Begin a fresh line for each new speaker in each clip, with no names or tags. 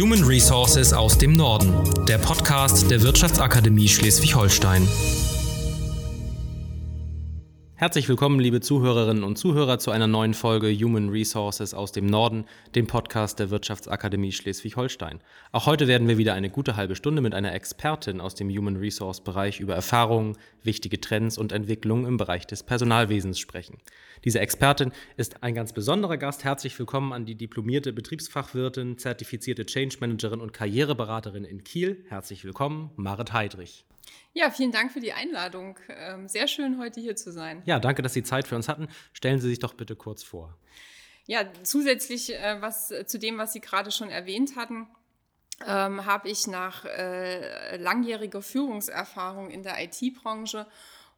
Human Resources aus dem Norden, der Podcast der Wirtschaftsakademie Schleswig-Holstein. Herzlich willkommen, liebe Zuhörerinnen und Zuhörer, zu einer neuen Folge Human Resources aus dem Norden, dem Podcast der Wirtschaftsakademie Schleswig-Holstein. Auch heute werden wir wieder eine gute halbe Stunde mit einer Expertin aus dem Human Resource Bereich über Erfahrungen, wichtige Trends und Entwicklungen im Bereich des Personalwesens sprechen. Diese Expertin ist ein ganz besonderer Gast. Herzlich willkommen an die diplomierte Betriebsfachwirtin, zertifizierte Change Managerin und Karriereberaterin in Kiel. Herzlich willkommen, Marit Heidrich.
Ja, vielen Dank für die Einladung. Ähm, sehr schön, heute hier zu sein.
Ja, danke, dass Sie Zeit für uns hatten. Stellen Sie sich doch bitte kurz vor.
Ja, zusätzlich äh, was, zu dem, was Sie gerade schon erwähnt hatten, ähm, habe ich nach äh, langjähriger Führungserfahrung in der IT-Branche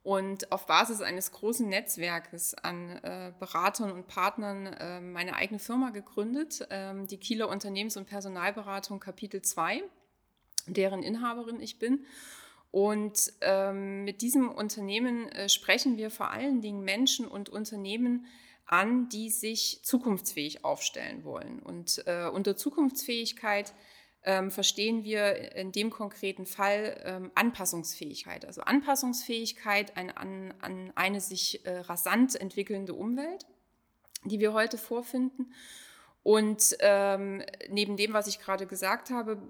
und auf Basis eines großen Netzwerkes an äh, Beratern und Partnern äh, meine eigene Firma gegründet, äh, die Kieler Unternehmens- und Personalberatung Kapitel 2, deren Inhaberin ich bin. Und ähm, mit diesem Unternehmen äh, sprechen wir vor allen Dingen Menschen und Unternehmen an, die sich zukunftsfähig aufstellen wollen. Und äh, unter Zukunftsfähigkeit ähm, verstehen wir in dem konkreten Fall ähm, Anpassungsfähigkeit. Also Anpassungsfähigkeit an, an, an eine sich äh, rasant entwickelnde Umwelt, die wir heute vorfinden. Und ähm, neben dem, was ich gerade gesagt habe,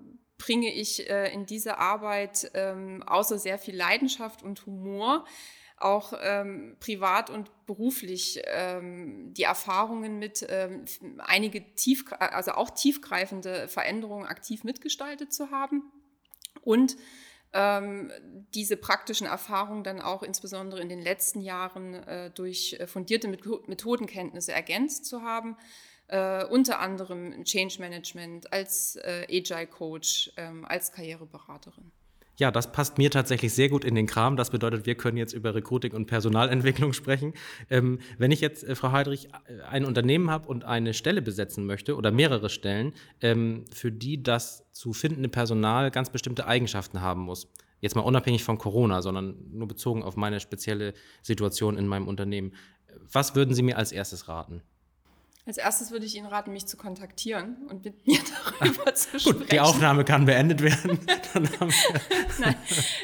bringe ich äh, in diese Arbeit ähm, außer sehr viel Leidenschaft und Humor auch ähm, privat und beruflich ähm, die Erfahrungen mit ähm, einige tief, also auch tiefgreifende Veränderungen aktiv mitgestaltet zu haben und ähm, diese praktischen Erfahrungen dann auch insbesondere in den letzten Jahren äh, durch fundierte Methodenkenntnisse ergänzt zu haben äh, unter anderem Change Management, als äh, Agile Coach, ähm, als Karriereberaterin.
Ja, das passt mir tatsächlich sehr gut in den Kram. Das bedeutet, wir können jetzt über Recruiting und Personalentwicklung sprechen. Ähm, wenn ich jetzt, äh, Frau Heidrich, äh, ein Unternehmen habe und eine Stelle besetzen möchte oder mehrere Stellen, ähm, für die das zu findende Personal ganz bestimmte Eigenschaften haben muss, jetzt mal unabhängig von Corona, sondern nur bezogen auf meine spezielle Situation in meinem Unternehmen, was würden Sie mir als erstes raten?
Als erstes würde ich Ihnen raten, mich zu kontaktieren und mit mir darüber zu sprechen.
Gut, die Aufnahme kann beendet werden.
Nein,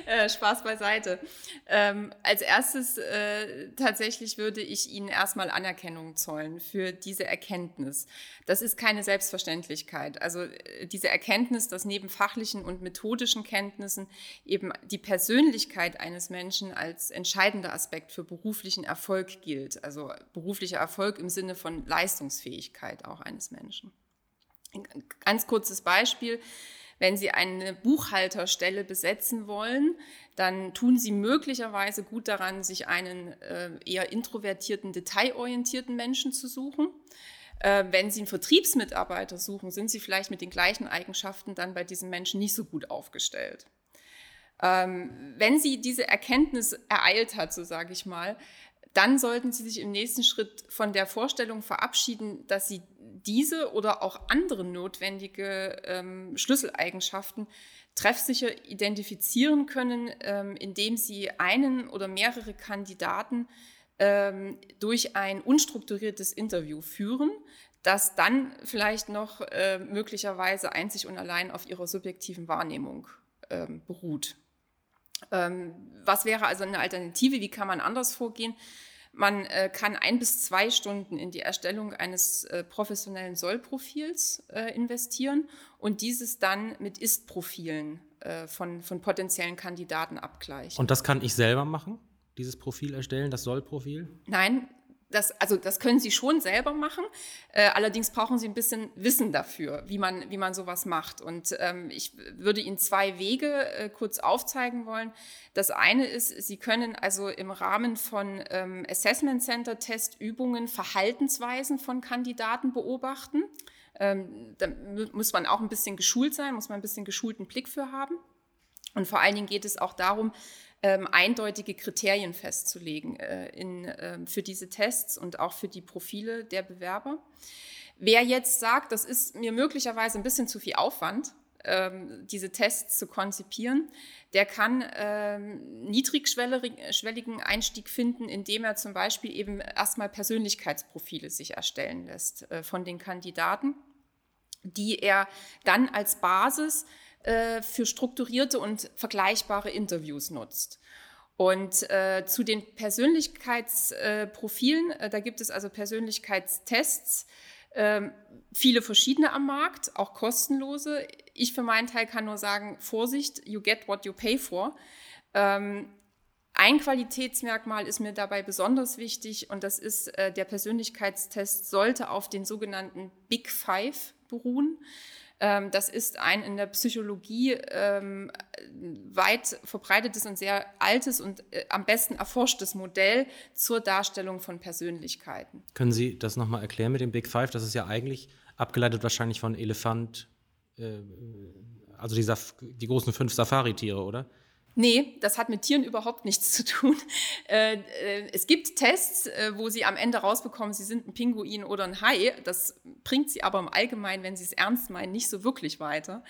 äh, Spaß beiseite. Ähm, als erstes äh, tatsächlich würde ich Ihnen erstmal Anerkennung zollen für diese Erkenntnis. Das ist keine Selbstverständlichkeit. Also äh, diese Erkenntnis, dass neben fachlichen und methodischen Kenntnissen eben die Persönlichkeit eines Menschen als entscheidender Aspekt für beruflichen Erfolg gilt. Also beruflicher Erfolg im Sinne von Leistung Leistungsfähigkeit auch eines Menschen. Ein ganz kurzes Beispiel. Wenn Sie eine Buchhalterstelle besetzen wollen, dann tun Sie möglicherweise gut daran, sich einen äh, eher introvertierten, detailorientierten Menschen zu suchen. Äh, wenn Sie einen Vertriebsmitarbeiter suchen, sind Sie vielleicht mit den gleichen Eigenschaften dann bei diesem Menschen nicht so gut aufgestellt. Ähm, wenn Sie diese Erkenntnis ereilt hat, so sage ich mal, dann sollten Sie sich im nächsten Schritt von der Vorstellung verabschieden, dass Sie diese oder auch andere notwendige ähm, Schlüsseleigenschaften treffsicher identifizieren können, ähm, indem Sie einen oder mehrere Kandidaten ähm, durch ein unstrukturiertes Interview führen, das dann vielleicht noch äh, möglicherweise einzig und allein auf Ihrer subjektiven Wahrnehmung ähm, beruht. Ähm, was wäre also eine Alternative? Wie kann man anders vorgehen? Man äh, kann ein bis zwei Stunden in die Erstellung eines äh, professionellen Sollprofils äh, investieren und dieses dann mit Ist-Profilen äh, von, von potenziellen Kandidaten abgleichen.
Und das kann ich selber machen? Dieses Profil erstellen, das Sollprofil?
Nein, das, also das können Sie schon selber machen. Äh, allerdings brauchen Sie ein bisschen Wissen dafür, wie man, wie man sowas macht. Und ähm, ich würde Ihnen zwei Wege äh, kurz aufzeigen wollen. Das eine ist, Sie können also im Rahmen von ähm, Assessment Center Testübungen Verhaltensweisen von Kandidaten beobachten. Ähm, da muss man auch ein bisschen geschult sein, muss man ein bisschen geschulten Blick für haben. Und vor allen Dingen geht es auch darum, ähm, eindeutige Kriterien festzulegen äh, in, äh, für diese Tests und auch für die Profile der Bewerber. Wer jetzt sagt, das ist mir möglicherweise ein bisschen zu viel Aufwand, ähm, diese Tests zu konzipieren, der kann ähm, niedrigschwelligen Einstieg finden, indem er zum Beispiel eben erstmal Persönlichkeitsprofile sich erstellen lässt äh, von den Kandidaten die er dann als Basis äh, für strukturierte und vergleichbare Interviews nutzt. Und äh, zu den Persönlichkeitsprofilen, äh, da gibt es also Persönlichkeitstests, ähm, viele verschiedene am Markt, auch kostenlose. Ich für meinen Teil kann nur sagen, Vorsicht, you get what you pay for. Ähm, ein Qualitätsmerkmal ist mir dabei besonders wichtig und das ist, äh, der Persönlichkeitstest sollte auf den sogenannten Big Five beruhen. Ähm, das ist ein in der Psychologie ähm, weit verbreitetes und sehr altes und äh, am besten erforschtes Modell zur Darstellung von Persönlichkeiten.
Können Sie das nochmal erklären mit dem Big Five? Das ist ja eigentlich abgeleitet wahrscheinlich von Elefant, äh, also die, die großen fünf Safari-Tiere, oder?
Nee, das hat mit Tieren überhaupt nichts zu tun. Äh, äh, es gibt Tests, äh, wo sie am Ende rausbekommen, sie sind ein Pinguin oder ein Hai. Das bringt sie aber im Allgemeinen, wenn sie es ernst meinen, nicht so wirklich weiter.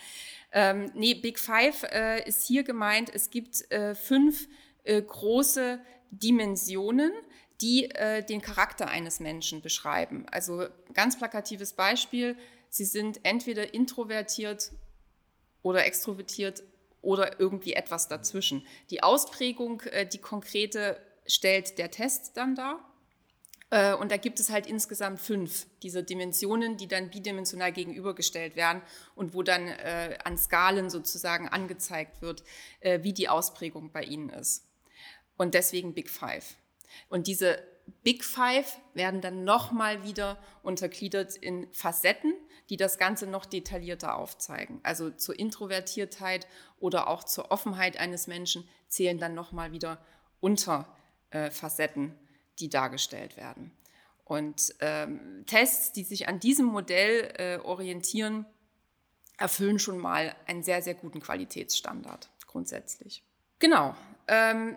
Ähm, nee, Big Five ist hier gemeint, es gibt fünf große Dimensionen, die den Charakter eines Menschen beschreiben. Also ganz plakatives Beispiel, sie sind entweder introvertiert oder extrovertiert oder irgendwie etwas dazwischen. Die Ausprägung, äh, die konkrete, stellt der Test dann dar. Äh, und da gibt es halt insgesamt fünf dieser Dimensionen, die dann bidimensional gegenübergestellt werden und wo dann äh, an Skalen sozusagen angezeigt wird, wie die Ausprägung bei Ihnen ist. Und deswegen Big Five. Und diese Big Five werden dann nochmal wieder untergliedert in Facetten, die das Ganze noch detaillierter aufzeigen. Also zur Introvertiertheit oder auch zur Offenheit eines Menschen zählen dann nochmal wieder Unterfacetten, die dargestellt werden. Und ähm, Tests, die sich an diesem Modell äh, orientieren, erfüllen schon mal einen sehr, sehr guten Qualitätsstandard grundsätzlich. Genau. Ähm,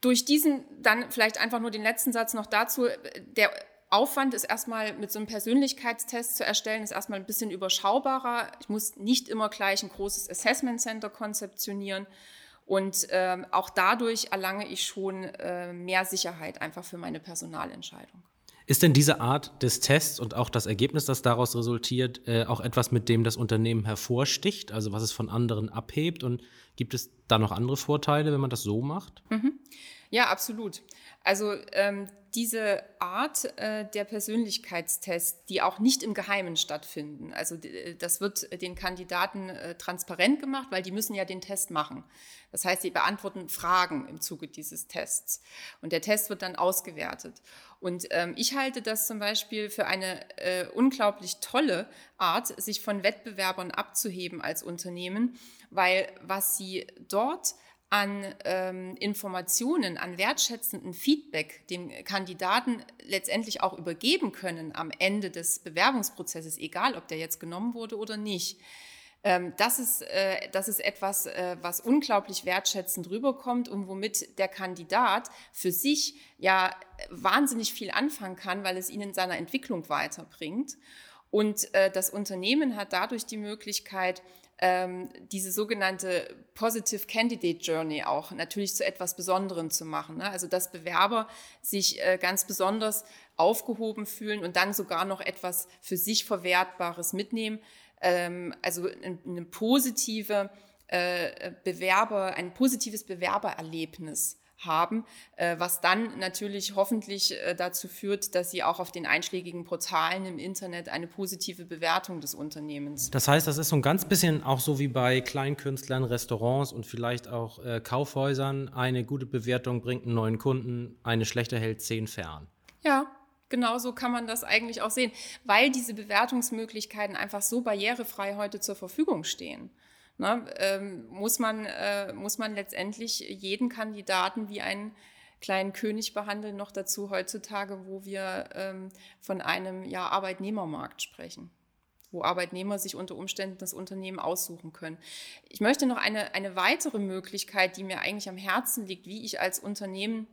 durch diesen, dann vielleicht einfach nur den letzten Satz noch dazu, der Aufwand ist erstmal mit so einem Persönlichkeitstest zu erstellen, ist erstmal ein bisschen überschaubarer. Ich muss nicht immer gleich ein großes Assessment Center konzeptionieren. Und ähm, auch dadurch erlange ich schon äh, mehr Sicherheit einfach für meine Personalentscheidung.
Ist denn diese Art des Tests und auch das Ergebnis, das daraus resultiert, äh, auch etwas, mit dem das Unternehmen hervorsticht, also was es von anderen abhebt? Und gibt es da noch andere Vorteile, wenn man das so macht?
Mhm. Ja, absolut. Also ähm, diese Art äh, der Persönlichkeitstests, die auch nicht im Geheimen stattfinden, also äh, das wird den Kandidaten äh, transparent gemacht, weil die müssen ja den Test machen. Das heißt, sie beantworten Fragen im Zuge dieses Tests und der Test wird dann ausgewertet. Und ähm, ich halte das zum Beispiel für eine äh, unglaublich tolle Art, sich von Wettbewerbern abzuheben als Unternehmen, weil was sie dort an ähm, Informationen, an wertschätzenden Feedback dem Kandidaten letztendlich auch übergeben können am Ende des Bewerbungsprozesses, egal ob der jetzt genommen wurde oder nicht. Ähm, das, ist, äh, das ist etwas, äh, was unglaublich wertschätzend rüberkommt und womit der Kandidat für sich ja wahnsinnig viel anfangen kann, weil es ihn in seiner Entwicklung weiterbringt. Und äh, das Unternehmen hat dadurch die Möglichkeit, ähm, diese sogenannte Positive Candidate Journey auch natürlich zu etwas Besonderem zu machen. Ne? Also dass Bewerber sich äh, ganz besonders aufgehoben fühlen und dann sogar noch etwas für sich Verwertbares mitnehmen. Ähm, also eine positive äh, Bewerber, ein positives Bewerbererlebnis haben, äh, was dann natürlich hoffentlich äh, dazu führt, dass sie auch auf den einschlägigen Portalen im Internet eine positive Bewertung des Unternehmens.
Das heißt, das ist so ein ganz bisschen auch so wie bei Kleinkünstlern, Restaurants und vielleicht auch äh, Kaufhäusern. Eine gute Bewertung bringt einen neuen Kunden, eine schlechte hält zehn fern.
Ja, Genau so kann man das eigentlich auch sehen, weil diese Bewertungsmöglichkeiten einfach so barrierefrei heute zur Verfügung stehen ne, ähm, muss, man, äh, muss man letztendlich jeden Kandidaten wie einen kleinen König behandeln, noch dazu heutzutage, wo wir ähm, von einem ja, Arbeitnehmermarkt sprechen wo Arbeitnehmer sich unter Umständen das Unternehmen aussuchen können. Ich möchte noch eine, eine weitere Möglichkeit, die mir eigentlich am Herzen liegt, wie ich als Unternehmen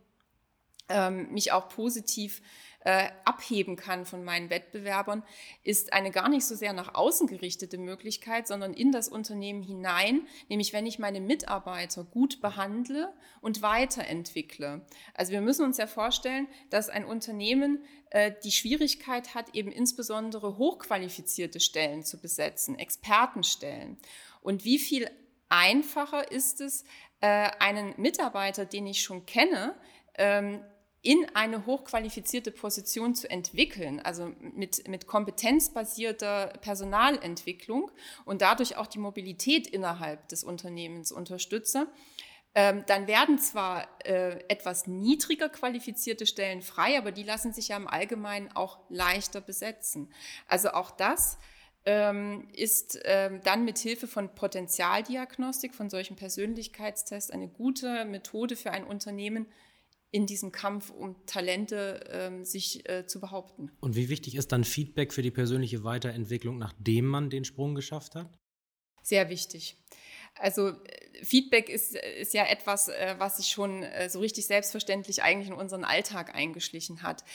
ähm, mich auch positiv äh, abheben kann von meinen Wettbewerbern, ist eine gar nicht so sehr nach außen gerichtete Möglichkeit, sondern in das Unternehmen hinein, nämlich wenn ich meine Mitarbeiter gut behandle und weiterentwickle. Also wir müssen uns ja vorstellen, dass ein Unternehmen äh, die Schwierigkeit hat, eben insbesondere hochqualifizierte Stellen zu besetzen, Expertenstellen. Und wie viel einfacher ist es, äh, einen Mitarbeiter, den ich schon kenne, ähm, in eine hochqualifizierte Position zu entwickeln, also mit, mit kompetenzbasierter Personalentwicklung und dadurch auch die Mobilität innerhalb des Unternehmens unterstütze, ähm, dann werden zwar äh, etwas niedriger qualifizierte Stellen frei, aber die lassen sich ja im Allgemeinen auch leichter besetzen. Also auch das ähm, ist ähm, dann mit Hilfe von Potenzialdiagnostik, von solchen Persönlichkeitstests eine gute Methode für ein Unternehmen, in diesem Kampf um Talente ähm, sich äh, zu behaupten.
Und wie wichtig ist dann Feedback für die persönliche Weiterentwicklung, nachdem man den Sprung geschafft hat?
Sehr wichtig. Also äh, Feedback ist, ist ja etwas, äh, was sich schon äh, so richtig selbstverständlich eigentlich in unseren Alltag eingeschlichen hat.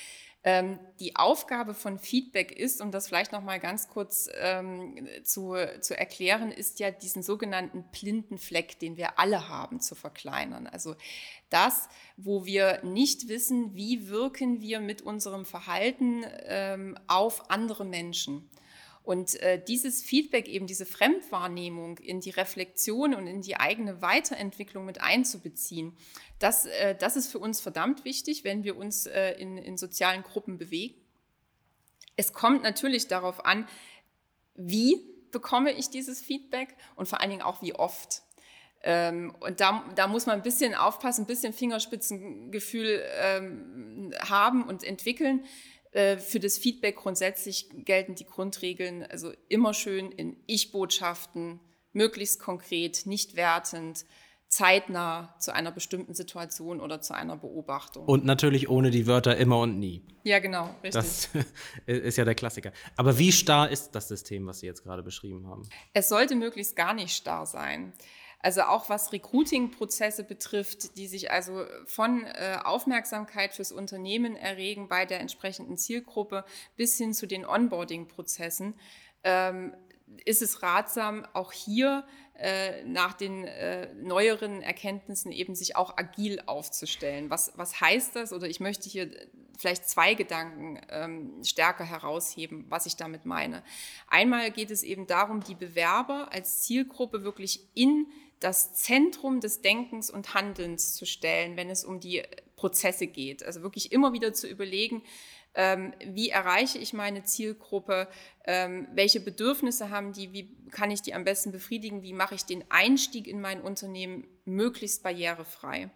Ähm, die Aufgabe von Feedback ist, um das vielleicht noch mal ganz kurz ähm, zu, zu erklären, ist ja diesen sogenannten blinden Fleck, den wir alle haben, zu verkleinern. Also das, wo wir nicht wissen, wie wirken wir mit unserem Verhalten ähm, auf andere Menschen. Und äh, dieses Feedback, eben diese Fremdwahrnehmung in die Reflexion und in die eigene Weiterentwicklung mit einzubeziehen, das, äh, das ist für uns verdammt wichtig, wenn wir uns äh, in, in sozialen Gruppen bewegen. Es kommt natürlich darauf an, wie bekomme ich dieses Feedback und vor allen Dingen auch wie oft. Ähm, und da, da muss man ein bisschen aufpassen, ein bisschen Fingerspitzengefühl ähm, haben und entwickeln. Äh, für das Feedback grundsätzlich gelten die Grundregeln, also immer schön in Ich-Botschaften, möglichst konkret, nicht wertend, zeitnah zu einer bestimmten Situation oder zu einer Beobachtung.
Und natürlich ohne die Wörter immer und nie.
Ja, genau, richtig.
Das ist ja der Klassiker. Aber wie starr ist das System, was Sie jetzt gerade beschrieben haben?
Es sollte möglichst gar nicht starr sein. Also auch was Recruiting-Prozesse betrifft, die sich also von äh, Aufmerksamkeit fürs Unternehmen erregen bei der entsprechenden Zielgruppe bis hin zu den Onboarding-Prozessen, ähm, ist es ratsam, auch hier äh, nach den äh, neueren Erkenntnissen eben sich auch agil aufzustellen. Was, was heißt das? Oder ich möchte hier vielleicht zwei Gedanken ähm, stärker herausheben, was ich damit meine. Einmal geht es eben darum, die Bewerber als Zielgruppe wirklich in das Zentrum des Denkens und Handelns zu stellen, wenn es um die Prozesse geht. Also wirklich immer wieder zu überlegen, ähm, wie erreiche ich meine Zielgruppe, ähm, welche Bedürfnisse haben die, wie kann ich die am besten befriedigen, wie mache ich den Einstieg in mein Unternehmen möglichst barrierefrei.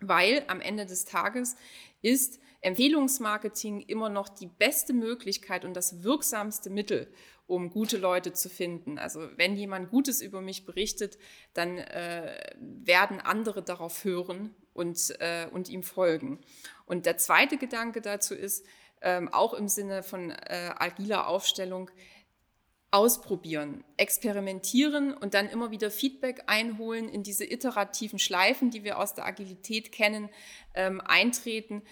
Weil am Ende des Tages ist Empfehlungsmarketing immer noch die beste Möglichkeit und das wirksamste Mittel, um gute Leute zu finden. Also wenn jemand Gutes über mich berichtet, dann äh, werden andere darauf hören und, äh, und ihm folgen. Und der zweite Gedanke dazu ist, ähm, auch im Sinne von äh, agiler Aufstellung, ausprobieren, experimentieren und dann immer wieder Feedback einholen, in diese iterativen Schleifen, die wir aus der Agilität kennen, ähm, eintreten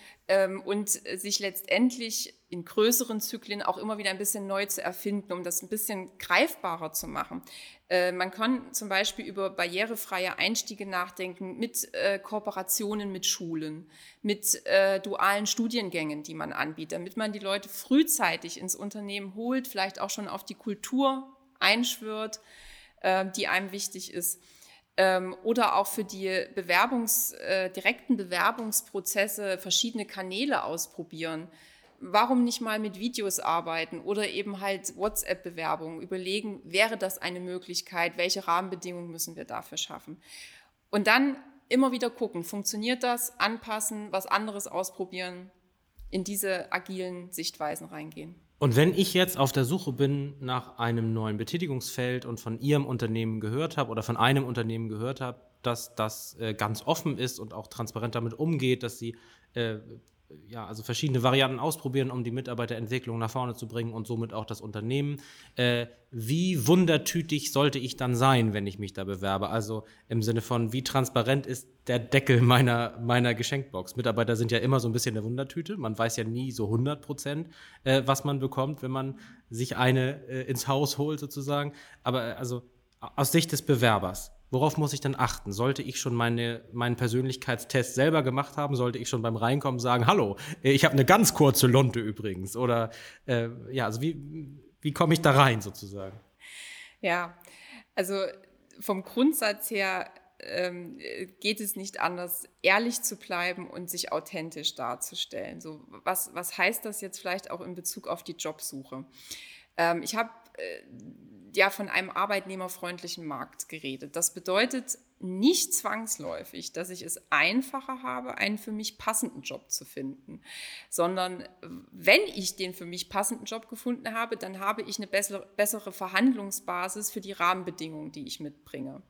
und sich letztendlich in größeren Zyklen auch immer wieder ein bisschen neu zu erfinden, um das ein bisschen greifbarer zu machen. Äh, man kann zum Beispiel über barrierefreie Einstiege nachdenken mit äh, Kooperationen mit Schulen, mit äh, dualen Studiengängen, die man anbietet, damit man die Leute frühzeitig ins Unternehmen holt, vielleicht auch schon auf die Kultur einschwört, die einem wichtig ist ähm, oder auch für die Bewerbungs, äh, direkten Bewerbungsprozesse verschiedene Kanäle ausprobieren warum nicht mal mit Videos arbeiten oder eben halt WhatsApp-Bewerbungen überlegen, wäre das eine Möglichkeit, welche Rahmenbedingungen müssen wir dafür schaffen. Und dann immer wieder gucken, funktioniert das, anpassen, was anderes ausprobieren, in diese agilen Sichtweisen reingehen.
Und wenn ich jetzt auf der Suche bin nach einem neuen Betätigungsfeld und von Ihrem Unternehmen gehört habe oder von einem Unternehmen gehört habe, dass das äh, ganz offen ist und auch transparent damit umgeht, dass sie äh, ja, also verschiedene Varianten ausprobieren, um die Mitarbeiterentwicklung nach vorne zu bringen und somit auch das Unternehmen. Äh, wie wundertütig sollte ich dann sein, wenn ich mich da bewerbe? Also im Sinne von, wie transparent ist der Deckel meiner, meiner Geschenkbox? Mitarbeiter sind ja immer so ein bisschen eine Wundertüte. Man weiß ja nie so 100 Prozent, äh, was man bekommt, wenn man sich eine äh, ins Haus holt, sozusagen. Aber äh, also aus Sicht des Bewerbers, Worauf muss ich denn achten? Sollte ich schon meine, meinen Persönlichkeitstest selber gemacht haben? Sollte ich schon beim Reinkommen sagen, hallo, ich habe eine ganz kurze Lunte übrigens? Oder äh, ja, also wie, wie komme ich da rein sozusagen?
Ja, also vom Grundsatz her ähm, geht es nicht anders, ehrlich zu bleiben und sich authentisch darzustellen. So, was, was heißt das jetzt vielleicht auch in Bezug auf die Jobsuche? Ähm, ich habe äh, ja von einem arbeitnehmerfreundlichen Markt geredet. Das bedeutet nicht zwangsläufig, dass ich es einfacher habe, einen für mich passenden Job zu finden, sondern wenn ich den für mich passenden Job gefunden habe, dann habe ich eine bessere, Verhandlungsbasis für die Rahmenbedingungen, die ich mitbringe.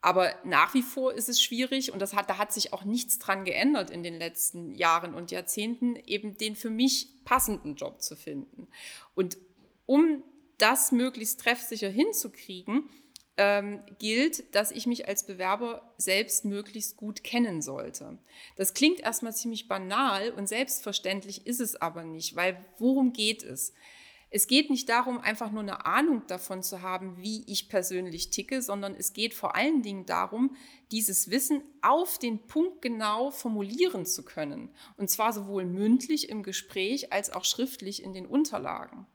Aber nach wie vor ist es schwierig und das hat, da hat sich auch nichts dran geändert in den letzten Jahren und Jahrzehnten, eben den für mich passenden Job zu finden. Und um das möglichst treffsicher hinzukriegen, ähm, gilt, dass ich mich als Bewerber selbst möglichst gut kennen sollte. Das klingt erstmal ziemlich banal und selbstverständlich ist es aber nicht, weil worum geht es? Es geht nicht darum, einfach nur eine Ahnung davon zu haben, wie ich persönlich ticke, sondern es geht vor allen Dingen darum, dieses Wissen auf den Punkt genau formulieren zu können. Und zwar sowohl mündlich im Gespräch als auch schriftlich in den Unterlagen.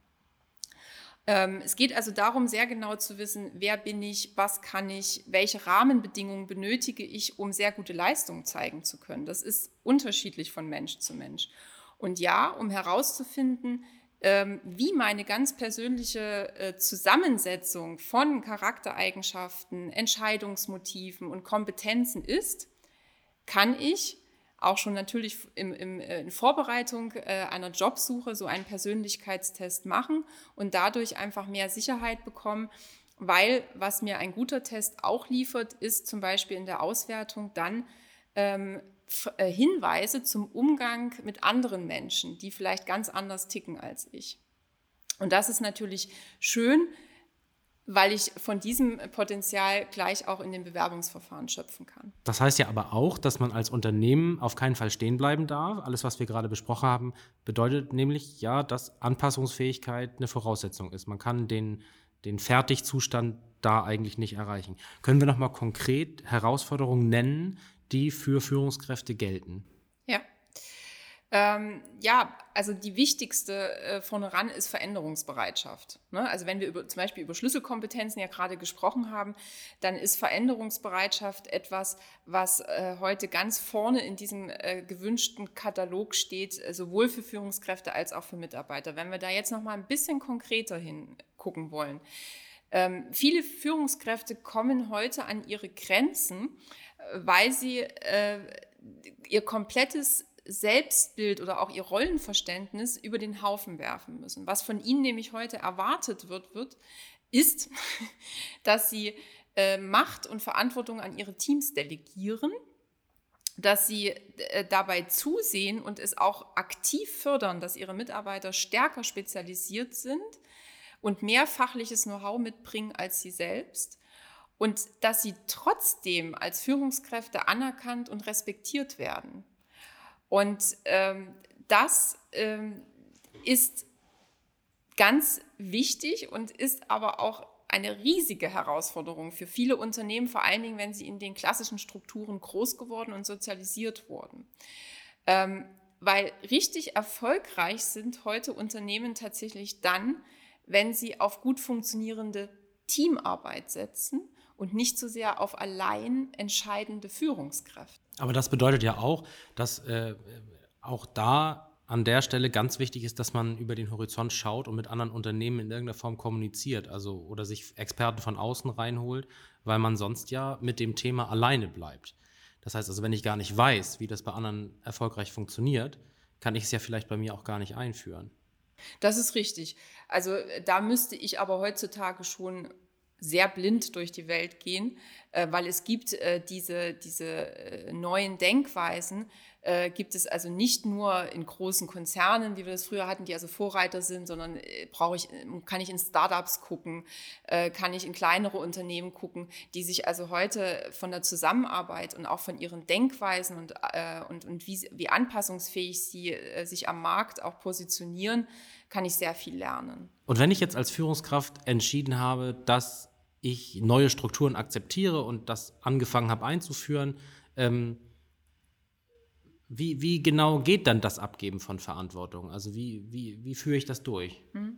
Ähm, es geht also darum, sehr genau zu wissen, wer bin ich, was kann ich, welche Rahmenbedingungen benötige ich, um sehr gute Leistungen zeigen zu können. Das ist unterschiedlich von Mensch zu Mensch. Und ja, um herauszufinden, ähm, wie meine ganz persönliche äh, Zusammensetzung von Charaktereigenschaften, Entscheidungsmotiven und Kompetenzen ist, kann ich auch schon natürlich im, im, äh, in Vorbereitung äh, einer Jobsuche so einen Persönlichkeitstest machen und dadurch einfach mehr Sicherheit bekommen, weil was mir ein guter Test auch liefert, ist zum Beispiel in der Auswertung dann ähm, äh, Hinweise zum Umgang mit anderen Menschen, die vielleicht ganz anders ticken als ich. Und das ist natürlich schön, weil ich von diesem Potenzial gleich auch in den Bewerbungsverfahren schöpfen kann.
Das heißt ja aber auch, dass man als Unternehmen auf keinen Fall stehen bleiben darf. Alles, was wir gerade besprochen haben, bedeutet nämlich ja, dass Anpassungsfähigkeit eine Voraussetzung ist. Man kann den, den Fertigzustand da eigentlich nicht erreichen. Können wir noch mal konkret Herausforderungen nennen, die für Führungskräfte gelten?
Ähm, ja, also die wichtigste äh, vorne ran ist Veränderungsbereitschaft. Ne? Also wenn wir über, zum Beispiel über Schlüsselkompetenzen ja gerade gesprochen haben, dann ist Veränderungsbereitschaft etwas, was äh, heute ganz vorne in diesem äh, gewünschten Katalog steht, äh, sowohl für Führungskräfte als auch für Mitarbeiter. Wenn wir da jetzt noch mal ein bisschen konkreter hingucken wollen. Ähm, viele Führungskräfte kommen heute an ihre Grenzen, äh, weil sie äh, ihr komplettes Selbstbild oder auch ihr Rollenverständnis über den Haufen werfen müssen. Was von ihnen nämlich heute erwartet wird, wird ist, dass sie äh, Macht und Verantwortung an ihre Teams delegieren, dass sie äh, dabei zusehen und es auch aktiv fördern, dass ihre Mitarbeiter stärker spezialisiert sind und mehr fachliches Know-how mitbringen als sie selbst und dass sie trotzdem als Führungskräfte anerkannt und respektiert werden. Und ähm, das ähm, ist ganz wichtig und ist aber auch eine riesige Herausforderung für viele Unternehmen, vor allen Dingen, wenn sie in den klassischen Strukturen groß geworden und sozialisiert wurden. Ähm, weil richtig erfolgreich sind heute Unternehmen tatsächlich dann, wenn sie auf gut funktionierende Teamarbeit setzen und nicht so sehr auf allein entscheidende Führungskräfte.
Aber das bedeutet ja auch, dass äh, auch da an der Stelle ganz wichtig ist, dass man über den Horizont schaut und mit anderen Unternehmen in irgendeiner Form kommuniziert, also oder sich Experten von außen reinholt, weil man sonst ja mit dem Thema alleine bleibt. Das heißt also, wenn ich gar nicht weiß, wie das bei anderen erfolgreich funktioniert, kann ich es ja vielleicht bei mir auch gar nicht einführen.
Das ist richtig. Also da müsste ich aber heutzutage schon sehr blind durch die Welt gehen, äh, weil es gibt äh, diese, diese äh, neuen Denkweisen, gibt es also nicht nur in großen Konzernen, wie wir das früher hatten, die also Vorreiter sind, sondern brauche ich, kann ich in Startups gucken, kann ich in kleinere Unternehmen gucken, die sich also heute von der Zusammenarbeit und auch von ihren Denkweisen und, und, und wie, wie anpassungsfähig sie sich am Markt auch positionieren, kann ich sehr viel lernen.
Und wenn ich jetzt als Führungskraft entschieden habe, dass ich neue Strukturen akzeptiere und das angefangen habe einzuführen, ähm, wie, wie genau geht dann das Abgeben von Verantwortung? Also wie, wie, wie führe ich das durch? Mhm.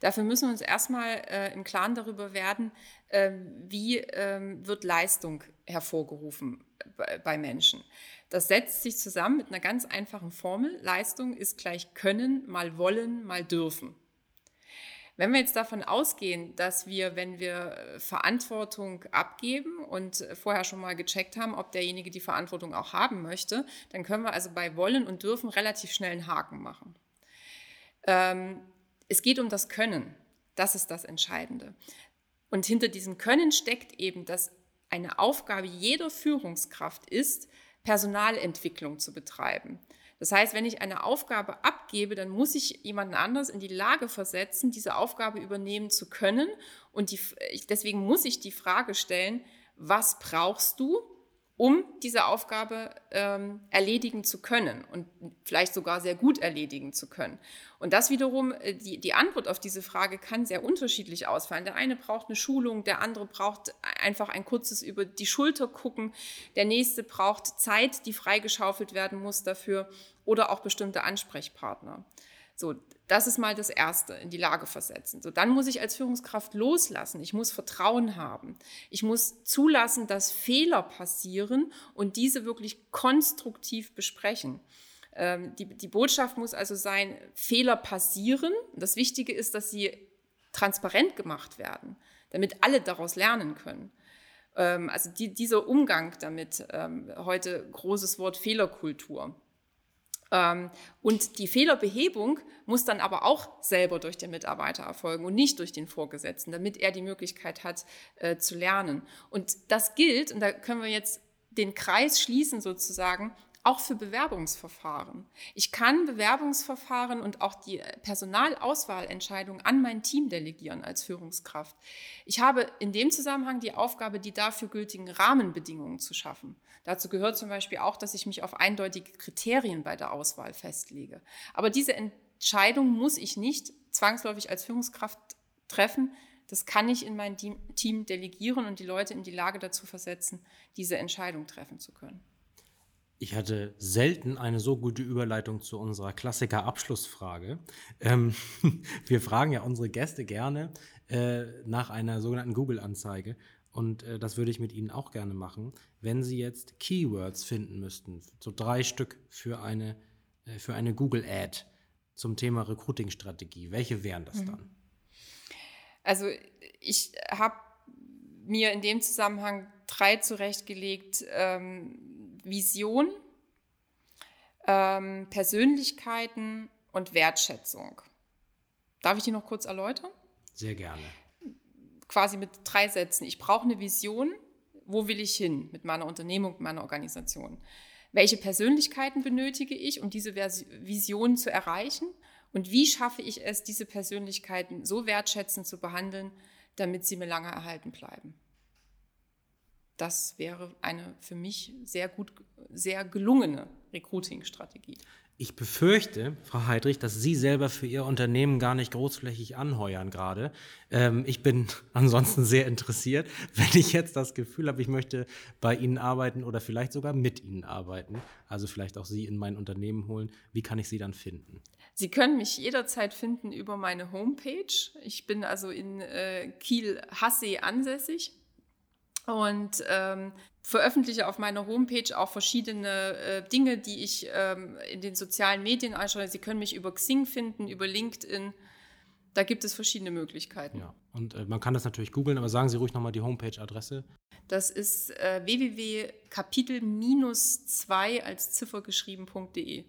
Dafür müssen wir uns erstmal äh, im Klaren darüber werden, äh, wie äh, wird Leistung hervorgerufen bei, bei Menschen. Das setzt sich zusammen mit einer ganz einfachen Formel. Leistung ist gleich können, mal wollen, mal dürfen. Wenn wir jetzt davon ausgehen, dass wir, wenn wir äh, Verantwortung abgeben und äh, vorher schon mal gecheckt haben, ob derjenige die Verantwortung auch haben möchte, dann können wir also bei wollen und dürfen relativ schnell einen Haken machen. Ähm, es geht um das Können. Das ist das Entscheidende. Und hinter diesem Können steckt eben, dass eine Aufgabe jeder Führungskraft ist, Personalentwicklung zu betreiben. Das heißt, wenn ich eine Aufgabe abgebe, dann muss ich jemanden anders in die Lage versetzen, diese Aufgabe übernehmen zu können. Und die, deswegen muss ich die Frage stellen, was brauchst du, um diese Aufgabe ähm, erledigen zu können und vielleicht sogar sehr gut erledigen zu können. Und das wiederum, äh, die, die Antwort auf diese Frage kann sehr unterschiedlich ausfallen. Der eine braucht eine Schulung, der andere braucht einfach ein kurzes über die Schulter gucken, der nächste braucht Zeit, die freigeschaufelt werden muss dafür oder auch bestimmte Ansprechpartner. So, das ist mal das Erste, in die Lage versetzen. So, dann muss ich als Führungskraft loslassen. Ich muss Vertrauen haben. Ich muss zulassen, dass Fehler passieren und diese wirklich konstruktiv besprechen. Ähm, die, die Botschaft muss also sein, Fehler passieren. Das Wichtige ist, dass sie transparent gemacht werden, damit alle daraus lernen können. Ähm, also die, dieser Umgang damit, ähm, heute großes Wort Fehlerkultur. Ähm, und die Fehlerbehebung muss dann aber auch selber durch den Mitarbeiter erfolgen und nicht durch den Vorgesetzten, damit er die Möglichkeit hat äh, zu lernen. Und das gilt, und da können wir jetzt den Kreis schließen sozusagen, auch für Bewerbungsverfahren. Ich kann Bewerbungsverfahren und auch die Personalauswahlentscheidung an mein Team delegieren als Führungskraft. Ich habe in dem Zusammenhang die Aufgabe, die dafür gültigen Rahmenbedingungen zu schaffen. Dazu gehört zum Beispiel auch, dass ich mich auf eindeutige Kriterien bei der Auswahl festlege. Aber diese Entscheidung muss ich nicht zwangsläufig als Führungskraft treffen. Das kann ich in mein Team delegieren und die Leute in die Lage dazu versetzen, diese Entscheidung treffen zu können.
Ich hatte selten eine so gute Überleitung zu unserer Klassiker-Abschlussfrage. Ähm, wir fragen ja unsere Gäste gerne äh, nach einer sogenannten Google-Anzeige. Und äh, das würde ich mit Ihnen auch gerne machen. Wenn Sie jetzt Keywords finden müssten, so drei Stück für eine, äh, für eine Google-Ad zum Thema Recruiting-Strategie, welche wären das mhm. dann?
Also ich habe mir in dem Zusammenhang drei zurechtgelegt. Ähm, Vision, ähm, Persönlichkeiten und Wertschätzung. Darf ich die noch kurz erläutern?
Sehr gerne.
Quasi mit drei Sätzen. Ich brauche eine Vision. Wo will ich hin mit meiner Unternehmung, mit meiner Organisation? Welche Persönlichkeiten benötige ich, um diese Vision zu erreichen? Und wie schaffe ich es, diese Persönlichkeiten so wertschätzend zu behandeln, damit sie mir lange erhalten bleiben? Das wäre eine für mich sehr gut, sehr gelungene Recruiting-Strategie.
Ich befürchte, Frau Heidrich, dass Sie selber für Ihr Unternehmen gar nicht großflächig anheuern gerade. Ähm, ich bin ansonsten sehr interessiert, wenn ich jetzt das Gefühl habe, ich möchte bei Ihnen arbeiten oder vielleicht sogar mit Ihnen arbeiten, also vielleicht auch Sie in mein Unternehmen holen. Wie kann ich Sie dann finden?
Sie können mich jederzeit finden über meine Homepage. Ich bin also in äh, Kiel-Hassee ansässig und ähm, veröffentliche auf meiner Homepage auch verschiedene äh, Dinge, die ich ähm, in den sozialen Medien anschaue. Sie können mich über Xing finden, über LinkedIn. Da gibt es verschiedene Möglichkeiten.
Ja, und äh, man kann das natürlich googeln, aber sagen Sie ruhig nochmal die Homepage-Adresse.
Das ist äh, www.kapitel-2 als Ziffer geschrieben.de.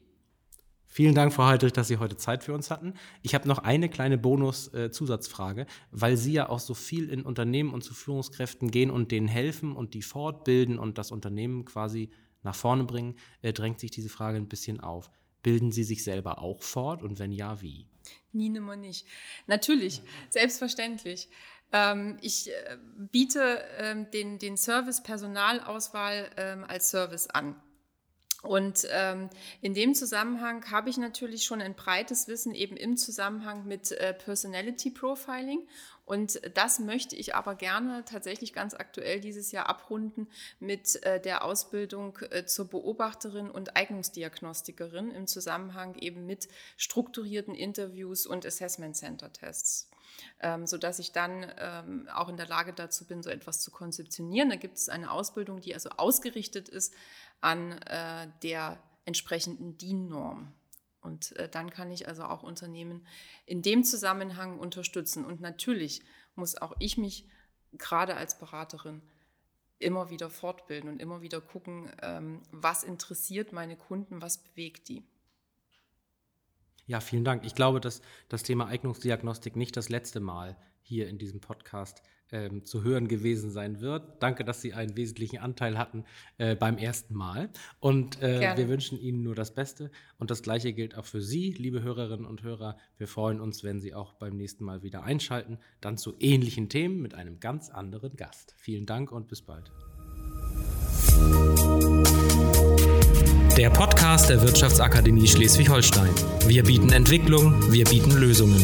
Vielen Dank, Frau Heidrich, dass Sie heute Zeit für uns hatten. Ich habe noch eine kleine Bonus-Zusatzfrage, äh, weil Sie ja auch so viel in Unternehmen und zu Führungskräften gehen und denen helfen und die fortbilden und das Unternehmen quasi nach vorne bringen, äh, drängt sich diese Frage ein bisschen auf. Bilden Sie sich selber auch fort und wenn ja, wie?
Nie, nimmer nicht. Natürlich, selbstverständlich. Ähm, ich äh, biete ähm, den, den Service Personalauswahl ähm, als Service an. Und ähm, in dem Zusammenhang habe ich natürlich schon ein breites Wissen eben im Zusammenhang mit äh, Personality Profiling. Und das möchte ich aber gerne tatsächlich ganz aktuell dieses Jahr abrunden mit äh, der Ausbildung äh, zur Beobachterin und Eignungsdiagnostikerin im Zusammenhang eben mit strukturierten Interviews und Assessment Center Tests ähm, sodass ich dann ähm, auch in der Lage dazu bin, so etwas zu konzeptionieren. Da gibt es eine Ausbildung, die also ausgerichtet ist an äh, der entsprechenden DIN-Norm. Und äh, dann kann ich also auch Unternehmen in dem Zusammenhang unterstützen. Und natürlich muss auch ich mich gerade als Beraterin immer wieder fortbilden und immer wieder gucken, ähm, was interessiert meine Kunden, was bewegt die.
Ja, vielen Dank. Ich glaube, dass das Thema Eignungsdiagnostik nicht das letzte Mal hier in diesem Podcast ähm, zu hören gewesen sein wird. Danke, dass Sie einen wesentlichen Anteil hatten äh, beim ersten Mal. Und äh, wir wünschen Ihnen nur das Beste. Und das Gleiche gilt auch für Sie, liebe Hörerinnen und Hörer. Wir freuen uns, wenn Sie auch beim nächsten Mal wieder einschalten, dann zu ähnlichen Themen mit einem ganz anderen Gast. Vielen Dank und bis bald. Der Podcast der Wirtschaftsakademie Schleswig-Holstein. Wir bieten Entwicklung, wir bieten Lösungen.